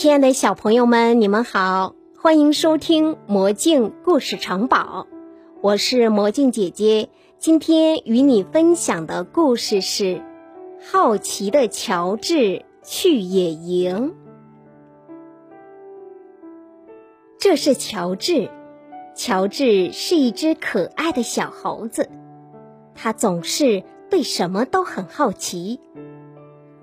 亲爱的小朋友们，你们好，欢迎收听《魔镜故事城堡》，我是魔镜姐姐。今天与你分享的故事是《好奇的乔治去野营》。这是乔治，乔治是一只可爱的小猴子，他总是对什么都很好奇。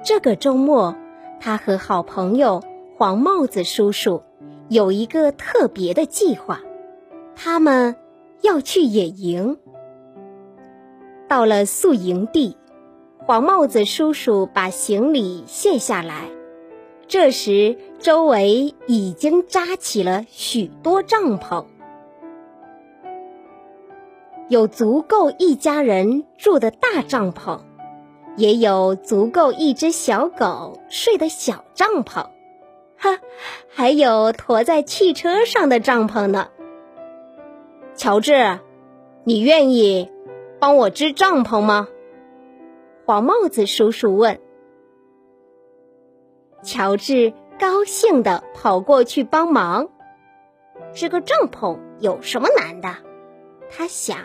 这个周末，他和好朋友。黄帽子叔叔有一个特别的计划，他们要去野营。到了宿营地，黄帽子叔叔把行李卸下来。这时，周围已经扎起了许多帐篷，有足够一家人住的大帐篷，也有足够一只小狗睡的小帐篷。哈，还有驮在汽车上的帐篷呢。乔治，你愿意帮我支帐篷吗？黄帽子叔叔问。乔治高兴的跑过去帮忙。支个帐篷有什么难的？他想。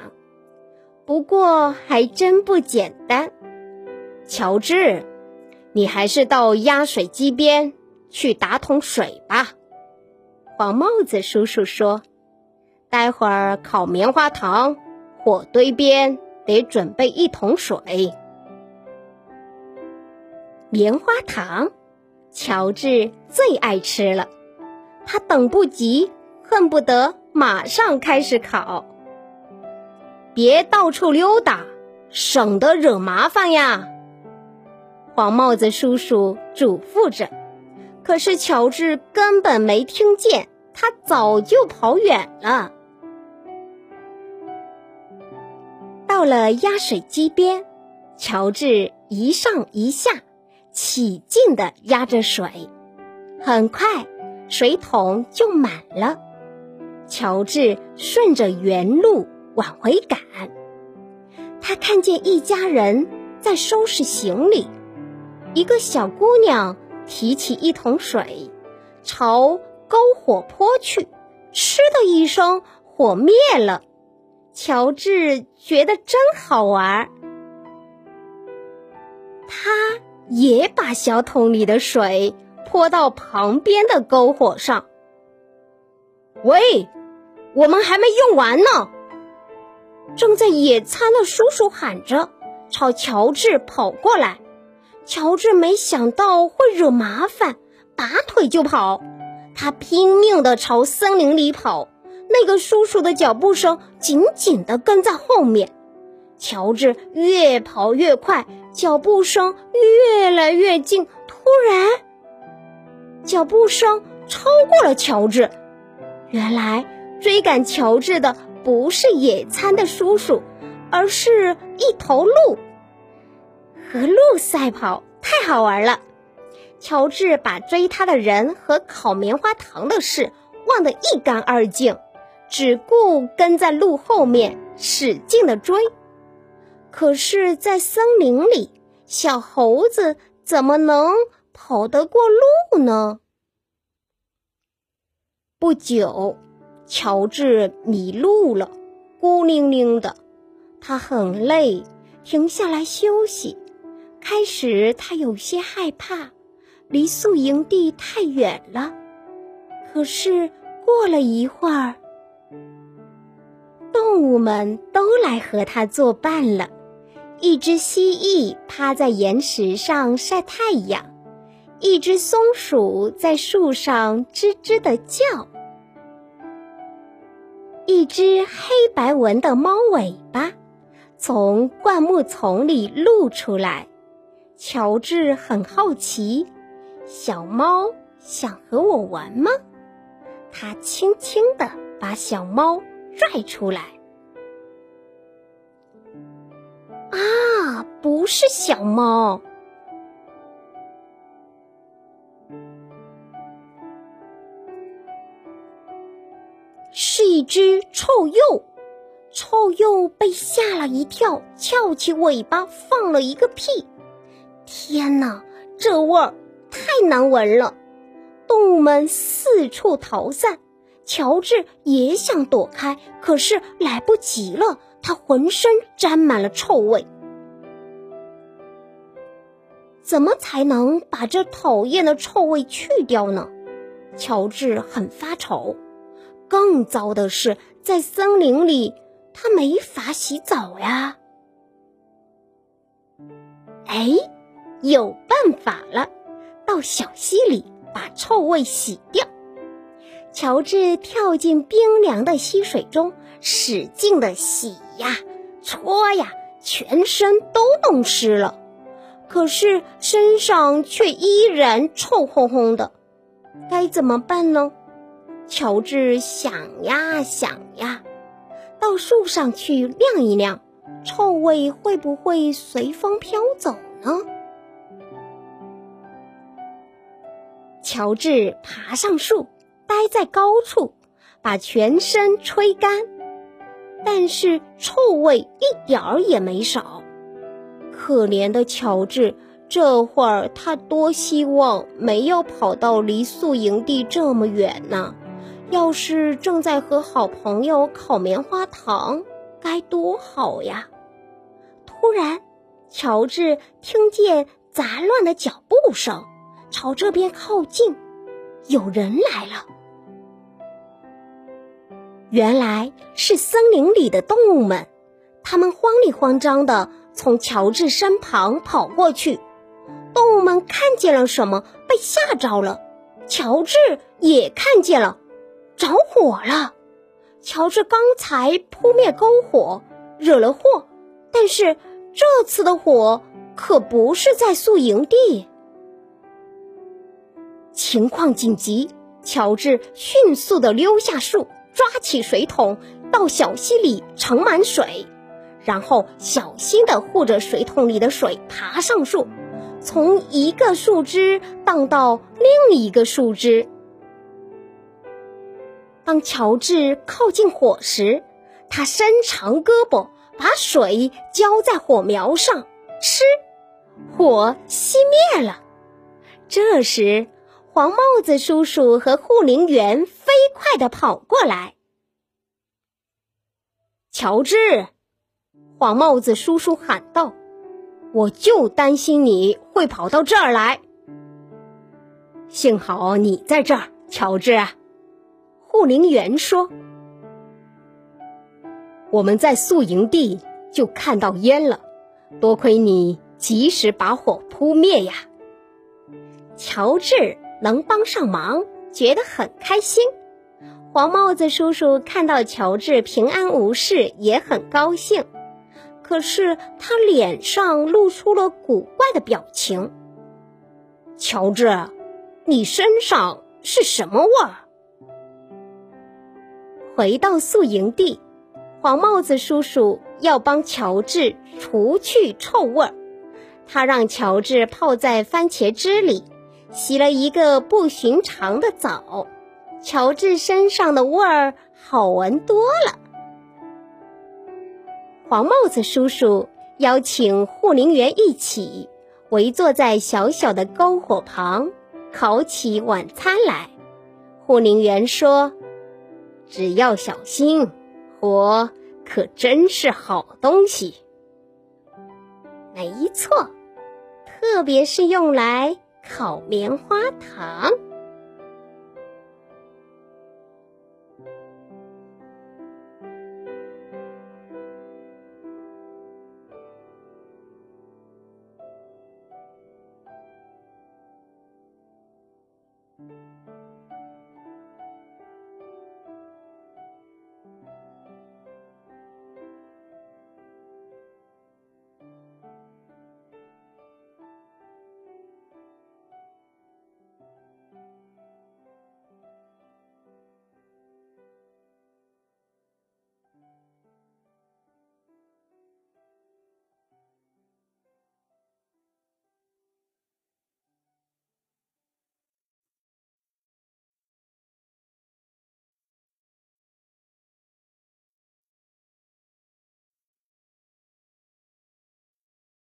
不过还真不简单。乔治，你还是到压水机边。去打桶水吧，黄帽子叔叔说：“待会儿烤棉花糖，火堆边得准备一桶水。”棉花糖，乔治最爱吃了，他等不及，恨不得马上开始烤。别到处溜达，省得惹麻烦呀！黄帽子叔叔嘱咐着。可是乔治根本没听见，他早就跑远了。到了压水机边，乔治一上一下，起劲的压着水，很快水桶就满了。乔治顺着原路往回赶，他看见一家人在收拾行李，一个小姑娘。提起一桶水，朝篝火泼去，嗤的一声，火灭了。乔治觉得真好玩，他也把小桶里的水泼到旁边的篝火上。喂，我们还没用完呢！正在野餐的叔叔喊着，朝乔治跑过来。乔治没想到会惹麻烦，拔腿就跑。他拼命地朝森林里跑，那个叔叔的脚步声紧紧地跟在后面。乔治越跑越快，脚步声越来越近。突然，脚步声超过了乔治。原来追赶乔治的不是野餐的叔叔，而是一头鹿。和鹿赛跑太好玩了，乔治把追他的人和烤棉花糖的事忘得一干二净，只顾跟在鹿后面使劲的追。可是，在森林里，小猴子怎么能跑得过鹿呢？不久，乔治迷路了，孤零零的，他很累，停下来休息。开始，他有些害怕，离宿营地太远了。可是过了一会儿，动物们都来和他作伴了。一只蜥蜴趴在岩石上晒太阳，一只松鼠在树上吱吱的叫，一只黑白纹的猫尾巴从灌木丛里露出来。乔治很好奇，小猫想和我玩吗？他轻轻地把小猫拽出来。啊，不是小猫，是一只臭鼬。臭鼬被吓了一跳，翘起尾巴放了一个屁。天哪，这味儿太难闻了！动物们四处逃散。乔治也想躲开，可是来不及了，他浑身沾满了臭味。怎么才能把这讨厌的臭味去掉呢？乔治很发愁。更糟的是，在森林里，他没法洗澡呀。哎，有办法了！到小溪里把臭味洗掉。乔治跳进冰凉的溪水中，使劲的洗呀、搓呀，全身都弄湿了。可是身上却依然臭烘烘的，该怎么办呢？乔治想呀想呀，到树上去晾一晾，臭味会不会随风飘走呢？乔治爬上树，待在高处，把全身吹干，但是臭味一点儿也没少。可怜的乔治，这会儿他多希望没有跑到离宿营地这么远呢。要是正在和好朋友烤棉花糖，该多好呀！突然，乔治听见杂乱的脚步声，朝这边靠近，有人来了。原来是森林里的动物们，他们慌里慌张的。从乔治身旁跑过去，动物们看见了什么，被吓着了。乔治也看见了，着火了。乔治刚才扑灭篝火，惹了祸，但是这次的火可不是在宿营地。情况紧急，乔治迅速的溜下树，抓起水桶，到小溪里盛满水。然后小心地护着水桶里的水，爬上树，从一个树枝荡到另一个树枝。当乔治靠近火时，他伸长胳膊，把水浇在火苗上，吃，火熄灭了。这时，黄帽子叔叔和护林员飞快地跑过来，乔治。黄帽子叔叔喊道：“我就担心你会跑到这儿来。幸好你在这儿，乔治。”护林员说：“我们在宿营地就看到烟了，多亏你及时把火扑灭呀。”乔治能帮上忙，觉得很开心。黄帽子叔叔看到乔治平安无事，也很高兴。可是他脸上露出了古怪的表情。乔治，你身上是什么味儿？回到宿营地，黄帽子叔叔要帮乔治除去臭味儿。他让乔治泡在番茄汁里，洗了一个不寻常的澡。乔治身上的味儿好闻多了。黄帽子叔叔邀请护林员一起围坐在小小的篝火旁，烤起晚餐来。护林员说：“只要小心，火可真是好东西。”没错，特别是用来烤棉花糖。